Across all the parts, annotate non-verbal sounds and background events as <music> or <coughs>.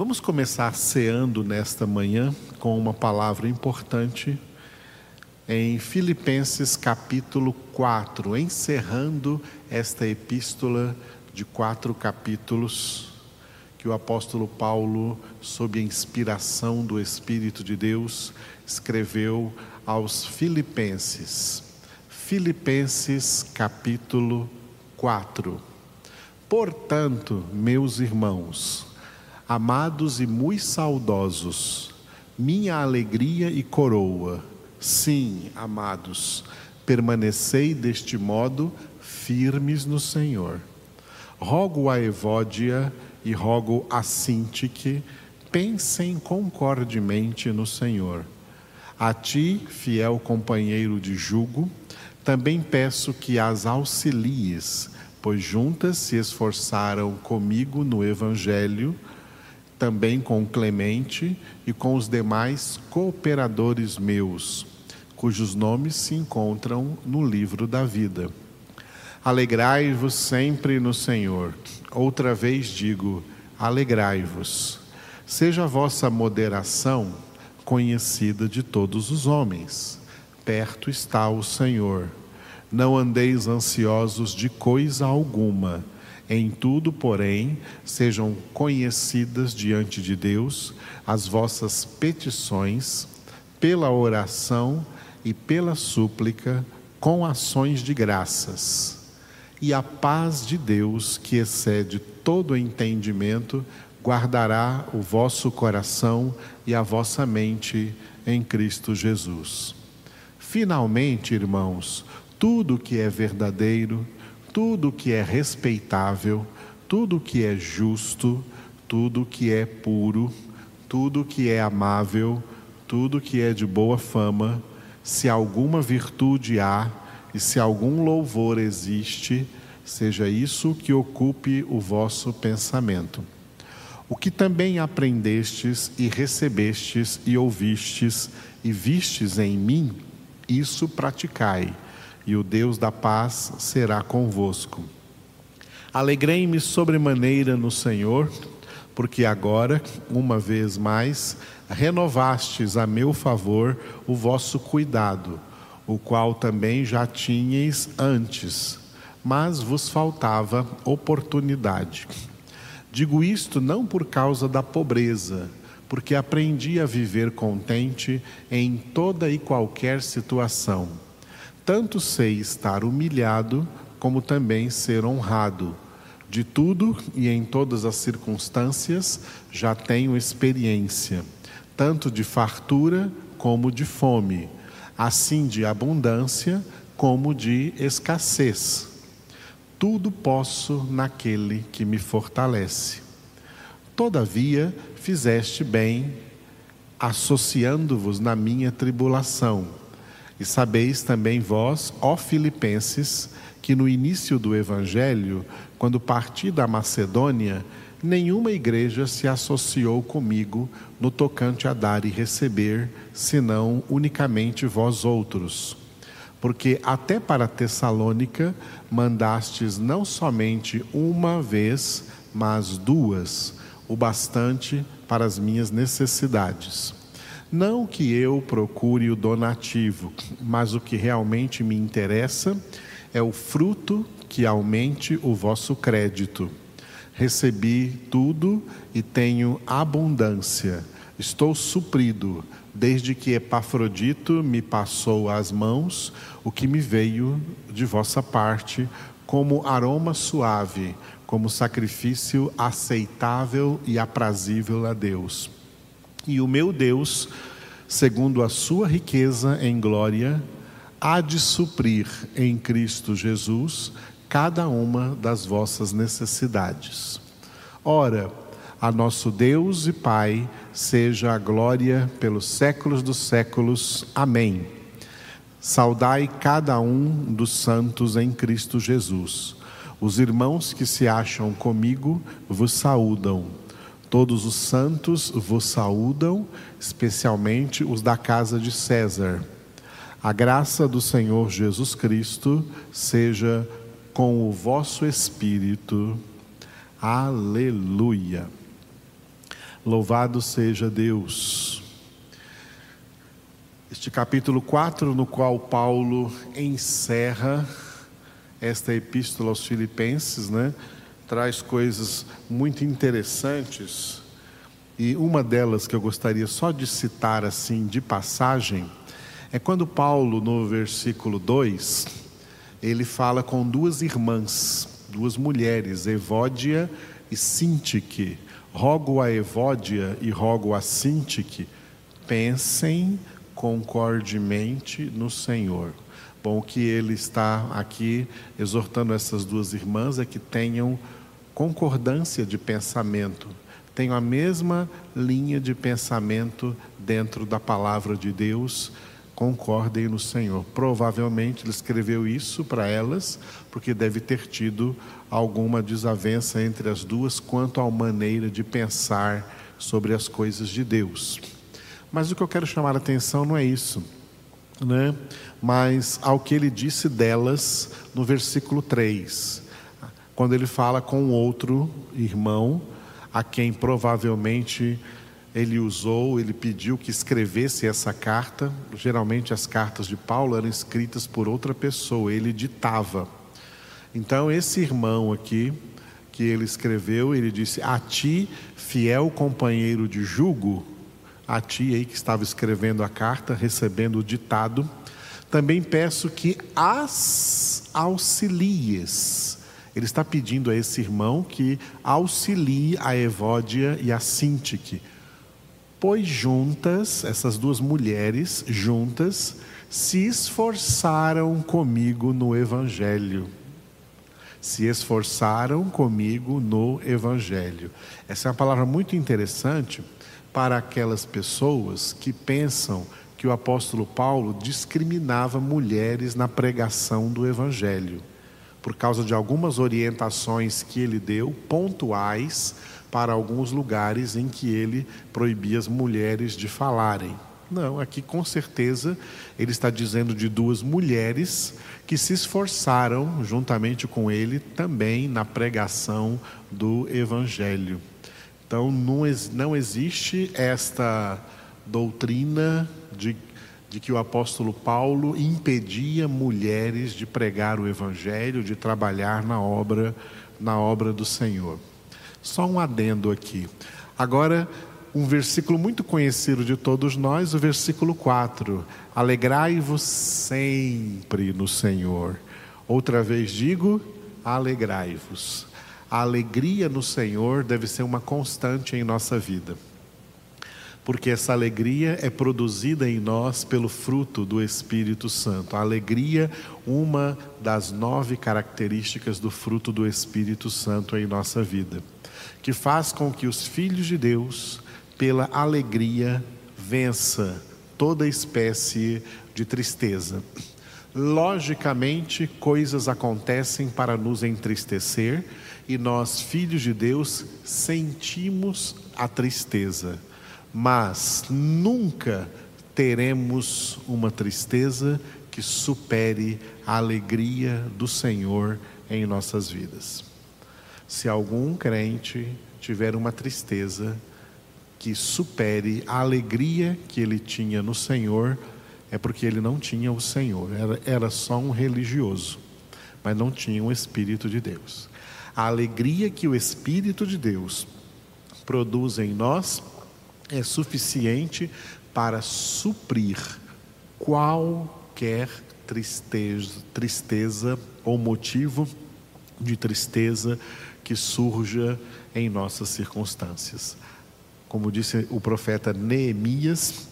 Vamos começar ceando nesta manhã com uma palavra importante em Filipenses capítulo 4, encerrando esta epístola de quatro capítulos que o apóstolo Paulo, sob a inspiração do Espírito de Deus, escreveu aos Filipenses. Filipenses capítulo 4. Portanto, meus irmãos, amados e muito saudosos, minha alegria e coroa, sim, amados, permanecei deste modo firmes no Senhor. Rogo a Evódia e rogo a Sintique, pensem concordemente no Senhor. A ti, fiel companheiro de jugo, também peço que as auxilies, pois juntas se esforçaram comigo no Evangelho, também com Clemente e com os demais cooperadores meus, cujos nomes se encontram no livro da vida. Alegrai-vos sempre no Senhor. Outra vez digo: alegrai-vos. Seja a vossa moderação conhecida de todos os homens. Perto está o Senhor. Não andeis ansiosos de coisa alguma em tudo, porém, sejam conhecidas diante de Deus as vossas petições, pela oração e pela súplica, com ações de graças. E a paz de Deus, que excede todo entendimento, guardará o vosso coração e a vossa mente em Cristo Jesus. Finalmente, irmãos, tudo que é verdadeiro, tudo que é respeitável, tudo que é justo, tudo que é puro, tudo que é amável, tudo que é de boa fama, se alguma virtude há e se algum louvor existe, seja isso que ocupe o vosso pensamento. O que também aprendestes e recebestes e ouvistes e vistes em mim, isso praticai e o Deus da paz será convosco. Alegrei-me sobremaneira no Senhor, porque agora, uma vez mais, renovastes a meu favor o vosso cuidado, o qual também já tinhais antes, mas vos faltava oportunidade. Digo isto não por causa da pobreza, porque aprendi a viver contente em toda e qualquer situação tanto sei estar humilhado, como também ser honrado. De tudo e em todas as circunstâncias já tenho experiência, tanto de fartura como de fome, assim de abundância como de escassez. Tudo posso naquele que me fortalece. Todavia, fizeste bem, associando-vos na minha tribulação e sabeis também vós, ó Filipenses, que no início do Evangelho, quando parti da Macedônia, nenhuma igreja se associou comigo no tocante a dar e receber, senão unicamente vós outros. Porque até para Tessalônica mandastes não somente uma vez, mas duas, o bastante para as minhas necessidades. Não que eu procure o donativo, mas o que realmente me interessa é o fruto que aumente o vosso crédito. Recebi tudo e tenho abundância. Estou suprido, desde que Epafrodito me passou às mãos o que me veio de vossa parte, como aroma suave, como sacrifício aceitável e aprazível a Deus. E o meu Deus, segundo a sua riqueza em glória, há de suprir em Cristo Jesus cada uma das vossas necessidades. Ora, a nosso Deus e Pai seja a glória pelos séculos dos séculos. Amém. Saudai cada um dos santos em Cristo Jesus. Os irmãos que se acham comigo vos saúdam. Todos os santos vos saúdam, especialmente os da casa de César. A graça do Senhor Jesus Cristo seja com o vosso espírito. Aleluia. Louvado seja Deus. Este capítulo 4, no qual Paulo encerra esta epístola aos Filipenses, né, traz coisas muito interessantes. E uma delas que eu gostaria só de citar assim de passagem é quando Paulo, no versículo 2, ele fala com duas irmãs, duas mulheres, Evódia e Sintique Rogo a Evódia e rogo a Sintique, pensem concordemente no Senhor. Bom, o que ele está aqui exortando essas duas irmãs é que tenham concordância de pensamento, tenham a mesma linha de pensamento dentro da palavra de Deus, concordem no Senhor. Provavelmente ele escreveu isso para elas, porque deve ter tido alguma desavença entre as duas quanto à maneira de pensar sobre as coisas de Deus. Mas o que eu quero chamar a atenção não é isso, né? mas ao que ele disse delas no versículo 3, quando ele fala com outro irmão, a quem provavelmente ele usou, ele pediu que escrevesse essa carta. Geralmente as cartas de Paulo eram escritas por outra pessoa, ele ditava. Então esse irmão aqui que ele escreveu, ele disse: "A ti, fiel companheiro de jugo, a ti aí que estava escrevendo a carta, recebendo o ditado, também peço que as auxilies. Ele está pedindo a esse irmão que auxilie a Evódia e a Sintique pois juntas, essas duas mulheres juntas, se esforçaram comigo no Evangelho. Se esforçaram comigo no Evangelho. Essa é uma palavra muito interessante para aquelas pessoas que pensam que o apóstolo Paulo discriminava mulheres na pregação do Evangelho, por causa de algumas orientações que ele deu, pontuais, para alguns lugares em que ele proibia as mulheres de falarem. Não, aqui com certeza ele está dizendo de duas mulheres que se esforçaram juntamente com ele também na pregação do Evangelho. Então não, existe esta doutrina de, de que o apóstolo Paulo impedia mulheres de pregar o Evangelho, de trabalhar na obra, na obra do Senhor. Só um adendo aqui. Agora, um versículo muito conhecido de todos nós, o versículo 4. Alegrai-vos sempre no Senhor. Outra vez digo, alegrai-vos. A alegria no Senhor deve ser uma constante em nossa vida. Porque essa alegria é produzida em nós pelo fruto do Espírito Santo. A alegria, uma das nove características do fruto do Espírito Santo em nossa vida que faz com que os filhos de Deus, pela alegria, vença toda espécie de tristeza. Logicamente, coisas acontecem para nos entristecer e nós, filhos de Deus, sentimos a tristeza, mas nunca teremos uma tristeza que supere a alegria do Senhor em nossas vidas. Se algum crente tiver uma tristeza que supere a alegria que ele tinha no Senhor, é porque ele não tinha o Senhor, era, era só um religioso, mas não tinha o Espírito de Deus. A alegria que o Espírito de Deus produz em nós é suficiente para suprir qualquer tristeza, tristeza ou motivo de tristeza que surja em nossas circunstâncias. Como disse o profeta Neemias,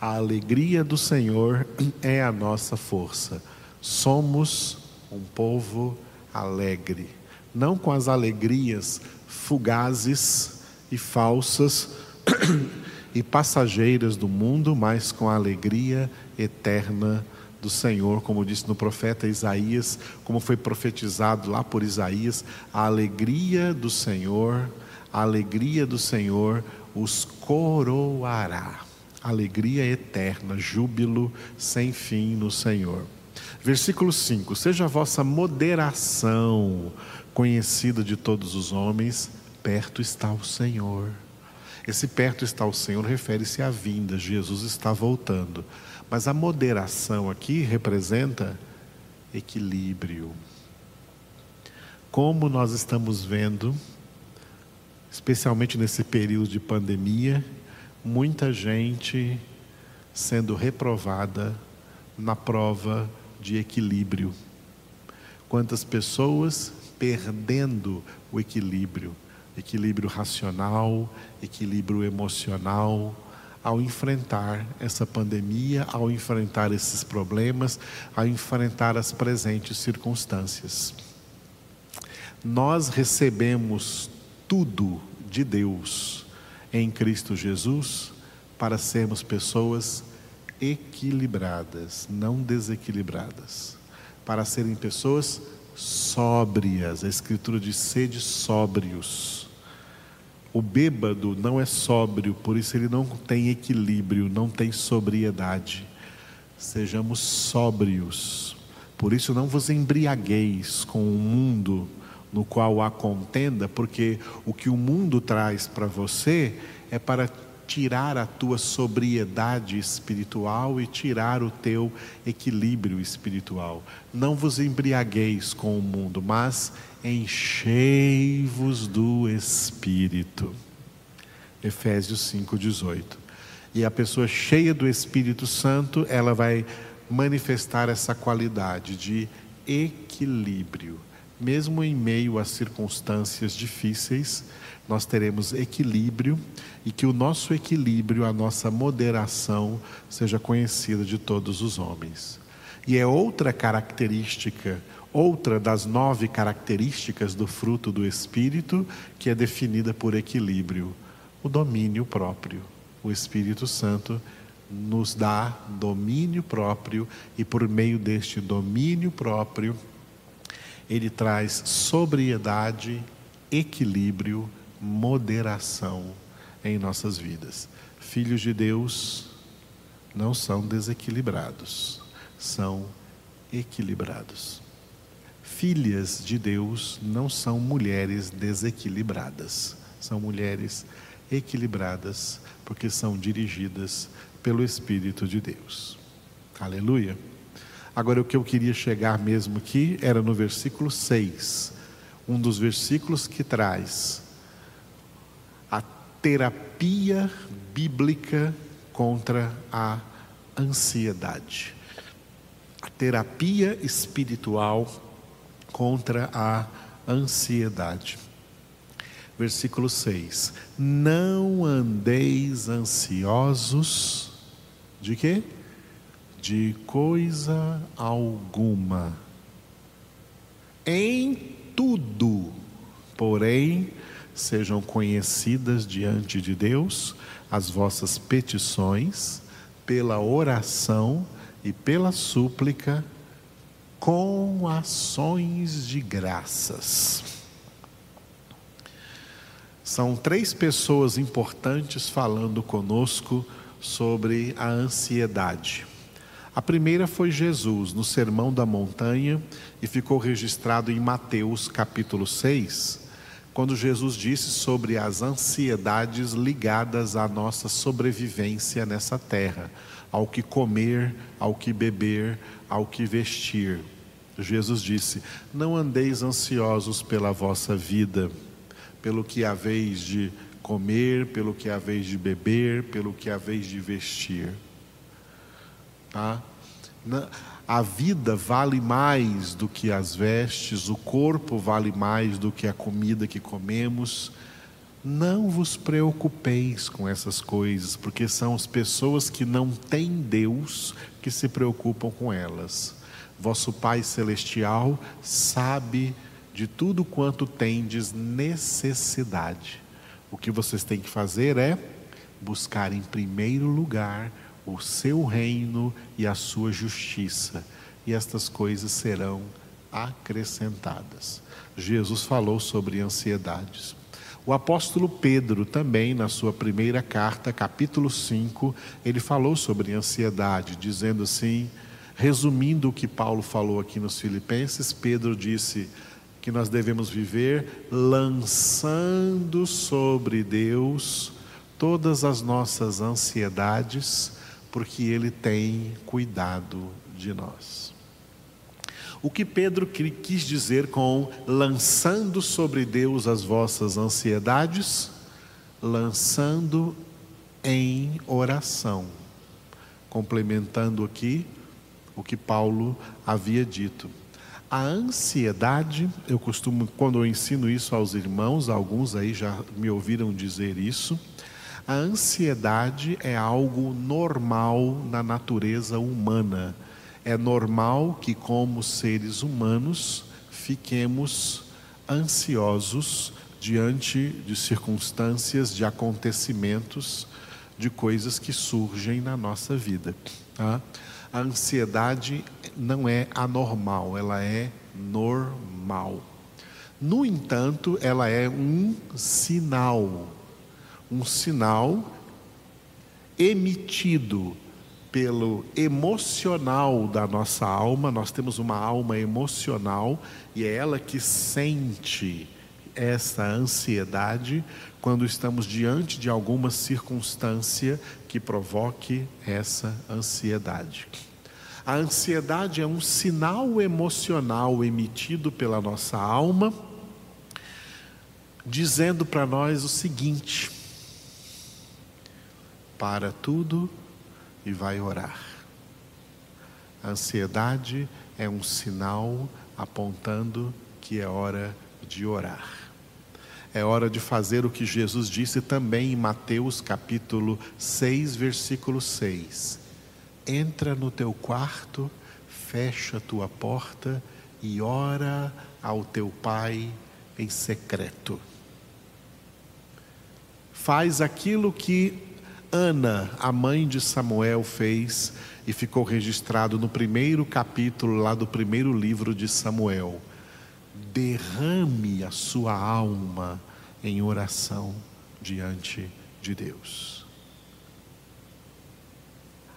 a alegria do Senhor é a nossa força. Somos um povo alegre, não com as alegrias fugazes e falsas <coughs> e passageiras do mundo, mas com a alegria eterna do Senhor, como disse no profeta Isaías, como foi profetizado lá por Isaías, a alegria do Senhor, a alegria do Senhor os coroará. Alegria eterna, júbilo sem fim no Senhor. Versículo 5: Seja a vossa moderação conhecida de todos os homens, perto está o Senhor. Esse perto está o Senhor refere-se à vinda, Jesus está voltando. Mas a moderação aqui representa equilíbrio. Como nós estamos vendo, especialmente nesse período de pandemia, muita gente sendo reprovada na prova de equilíbrio. Quantas pessoas perdendo o equilíbrio, equilíbrio racional, equilíbrio emocional, ao enfrentar essa pandemia, ao enfrentar esses problemas, ao enfrentar as presentes circunstâncias. Nós recebemos tudo de Deus em Cristo Jesus para sermos pessoas equilibradas, não desequilibradas, para serem pessoas sóbrias. A Escritura diz: sede sóbrios. O bêbado não é sóbrio, por isso ele não tem equilíbrio, não tem sobriedade. Sejamos sóbrios. Por isso não vos embriagueis com o mundo no qual há contenda, porque o que o mundo traz para você é para tirar a tua sobriedade espiritual e tirar o teu equilíbrio espiritual. Não vos embriagueis com o mundo, mas enchei-vos do Espírito. Efésios 5,18. E a pessoa cheia do Espírito Santo, ela vai manifestar essa qualidade de equilíbrio. Mesmo em meio a circunstâncias difíceis, nós teremos equilíbrio e que o nosso equilíbrio, a nossa moderação, seja conhecida de todos os homens. E é outra característica, outra das nove características do fruto do Espírito, que é definida por equilíbrio: o domínio próprio. O Espírito Santo nos dá domínio próprio e, por meio deste domínio próprio, ele traz sobriedade, equilíbrio, moderação em nossas vidas. Filhos de Deus não são desequilibrados, são equilibrados. Filhas de Deus não são mulheres desequilibradas, são mulheres equilibradas, porque são dirigidas pelo Espírito de Deus. Aleluia. Agora, o que eu queria chegar mesmo aqui era no versículo 6, um dos versículos que traz terapia bíblica contra a ansiedade. A terapia espiritual contra a ansiedade. Versículo 6: Não andeis ansiosos de quê? De coisa alguma. Em tudo, porém, sejam conhecidas diante de Deus as vossas petições pela oração e pela súplica com ações de graças. São três pessoas importantes falando conosco sobre a ansiedade. A primeira foi Jesus, no Sermão da Montanha, e ficou registrado em Mateus capítulo 6, quando Jesus disse sobre as ansiedades ligadas à nossa sobrevivência nessa terra, ao que comer, ao que beber, ao que vestir. Jesus disse: Não andeis ansiosos pela vossa vida, pelo que haveis de comer, pelo que haveis de beber, pelo que haveis de vestir. Tá? A vida vale mais do que as vestes, o corpo vale mais do que a comida que comemos. Não vos preocupeis com essas coisas, porque são as pessoas que não têm Deus que se preocupam com elas. Vosso Pai Celestial sabe de tudo quanto tendes necessidade. O que vocês têm que fazer é buscar em primeiro lugar o seu reino e a sua justiça, e estas coisas serão acrescentadas. Jesus falou sobre ansiedades. O apóstolo Pedro, também, na sua primeira carta, capítulo 5, ele falou sobre ansiedade, dizendo assim, resumindo o que Paulo falou aqui nos Filipenses, Pedro disse que nós devemos viver lançando sobre Deus todas as nossas ansiedades, porque Ele tem cuidado de nós. O que Pedro quis dizer com lançando sobre Deus as vossas ansiedades? Lançando em oração. Complementando aqui o que Paulo havia dito. A ansiedade, eu costumo, quando eu ensino isso aos irmãos, alguns aí já me ouviram dizer isso, a ansiedade é algo normal na natureza humana. É normal que, como seres humanos, fiquemos ansiosos diante de circunstâncias, de acontecimentos, de coisas que surgem na nossa vida. Tá? A ansiedade não é anormal, ela é normal. No entanto, ela é um sinal um sinal emitido pelo emocional da nossa alma, nós temos uma alma emocional e é ela que sente essa ansiedade quando estamos diante de alguma circunstância que provoque essa ansiedade. A ansiedade é um sinal emocional emitido pela nossa alma, dizendo para nós o seguinte: para tudo e vai orar. A ansiedade é um sinal apontando que é hora de orar. É hora de fazer o que Jesus disse também em Mateus capítulo 6, versículo 6. Entra no teu quarto, fecha a tua porta e ora ao teu pai em secreto. Faz aquilo que Ana, a mãe de Samuel, fez e ficou registrado no primeiro capítulo lá do primeiro livro de Samuel. Derrame a sua alma em oração diante de Deus.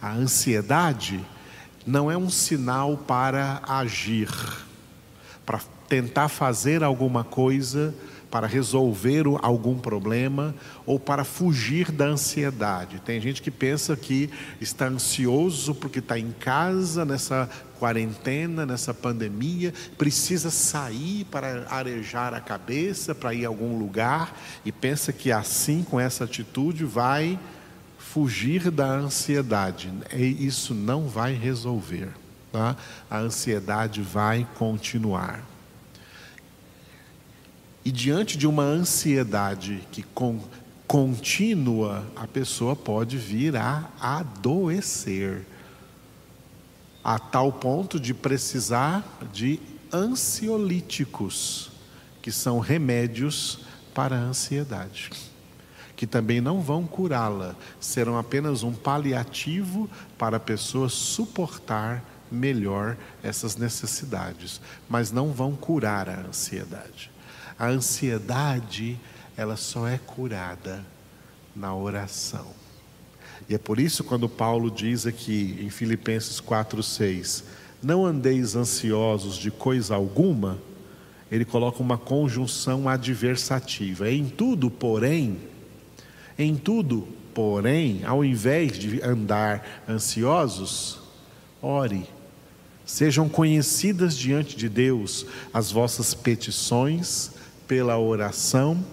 A ansiedade não é um sinal para agir, para tentar fazer alguma coisa para resolver algum problema ou para fugir da ansiedade. Tem gente que pensa que está ansioso porque está em casa nessa quarentena, nessa pandemia, precisa sair para arejar a cabeça, para ir a algum lugar e pensa que assim, com essa atitude, vai fugir da ansiedade. E isso não vai resolver. Tá? A ansiedade vai continuar. E diante de uma ansiedade que com, contínua, a pessoa pode vir a adoecer, a tal ponto de precisar de ansiolíticos, que são remédios para a ansiedade, que também não vão curá-la, serão apenas um paliativo para a pessoa suportar melhor essas necessidades, mas não vão curar a ansiedade. A ansiedade, ela só é curada na oração. E é por isso quando Paulo diz aqui em Filipenses 4:6, não andeis ansiosos de coisa alguma, ele coloca uma conjunção adversativa. Em tudo, porém, em tudo, porém, ao invés de andar ansiosos, ore. Sejam conhecidas diante de Deus as vossas petições pela oração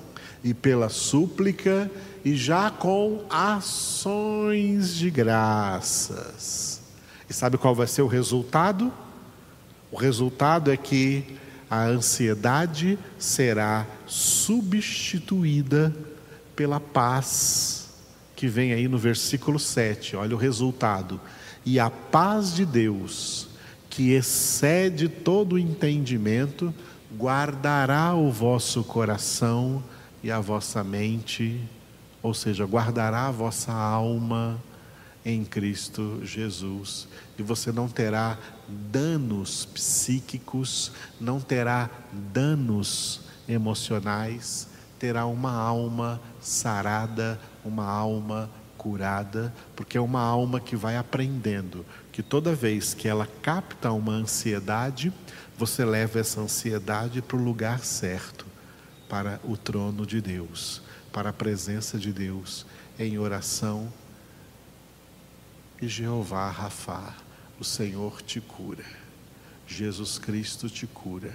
e pela súplica e já com ações de graças. E sabe qual vai ser o resultado? O resultado é que a ansiedade será substituída pela paz, que vem aí no versículo 7. Olha o resultado. E a paz de Deus, que excede todo o entendimento, guardará o vosso coração e a vossa mente, ou seja, guardará a vossa alma em Cristo Jesus. E você não terá danos psíquicos, não terá danos emocionais, terá uma alma sarada, uma alma curada, porque é uma alma que vai aprendendo que toda vez que ela capta uma ansiedade, você leva essa ansiedade para o lugar certo, para o trono de Deus, para a presença de Deus em oração e Jeová Rafá, o Senhor te cura. Jesus Cristo te cura.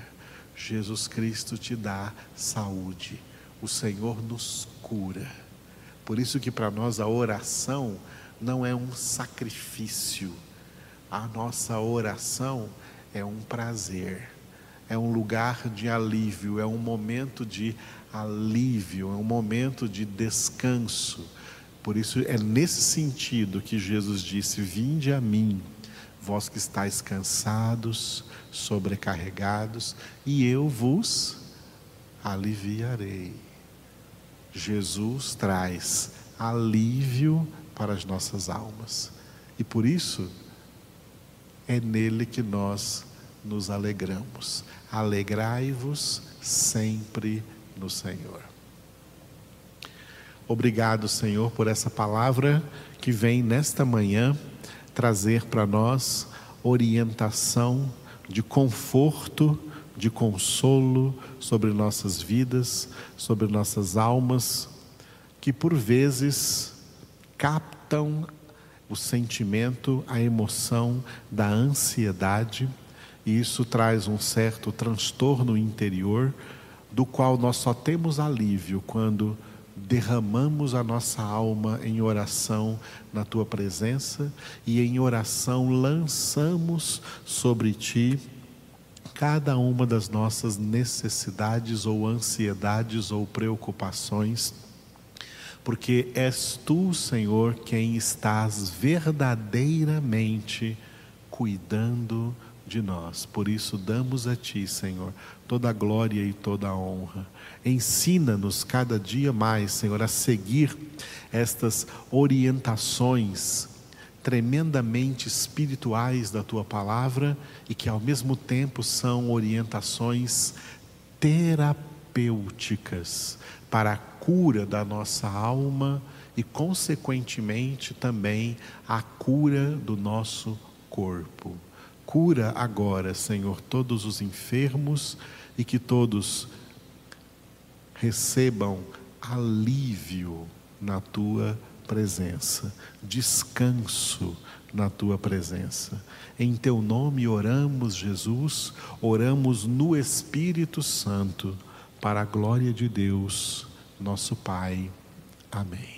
Jesus Cristo te dá saúde. O Senhor nos cura. Por isso que para nós a oração não é um sacrifício. A nossa oração é um prazer. É um lugar de alívio, é um momento de alívio, é um momento de descanso. Por isso é nesse sentido que Jesus disse: Vinde a mim, vós que estáis cansados, sobrecarregados, e eu vos aliviarei. Jesus traz alívio para as nossas almas. E por isso é nele que nós nos alegramos. Alegrai-vos sempre no Senhor. Obrigado, Senhor, por essa palavra que vem nesta manhã trazer para nós orientação de conforto, de consolo sobre nossas vidas, sobre nossas almas, que por vezes captam o sentimento, a emoção da ansiedade, e isso traz um certo transtorno interior, do qual nós só temos alívio quando derramamos a nossa alma em oração na tua presença e em oração lançamos sobre ti cada uma das nossas necessidades ou ansiedades ou preocupações, porque és tu, Senhor, quem estás verdadeiramente cuidando de nós. Por isso damos a ti, Senhor, toda a glória e toda a honra. Ensina-nos cada dia mais, Senhor, a seguir estas orientações tremendamente espirituais da tua palavra e que ao mesmo tempo são orientações terapêuticas para a cura da nossa alma e, consequentemente, também a cura do nosso corpo. Cura agora, Senhor, todos os enfermos e que todos recebam alívio na tua presença, descanso na tua presença. Em teu nome oramos, Jesus, oramos no Espírito Santo, para a glória de Deus, nosso Pai. Amém.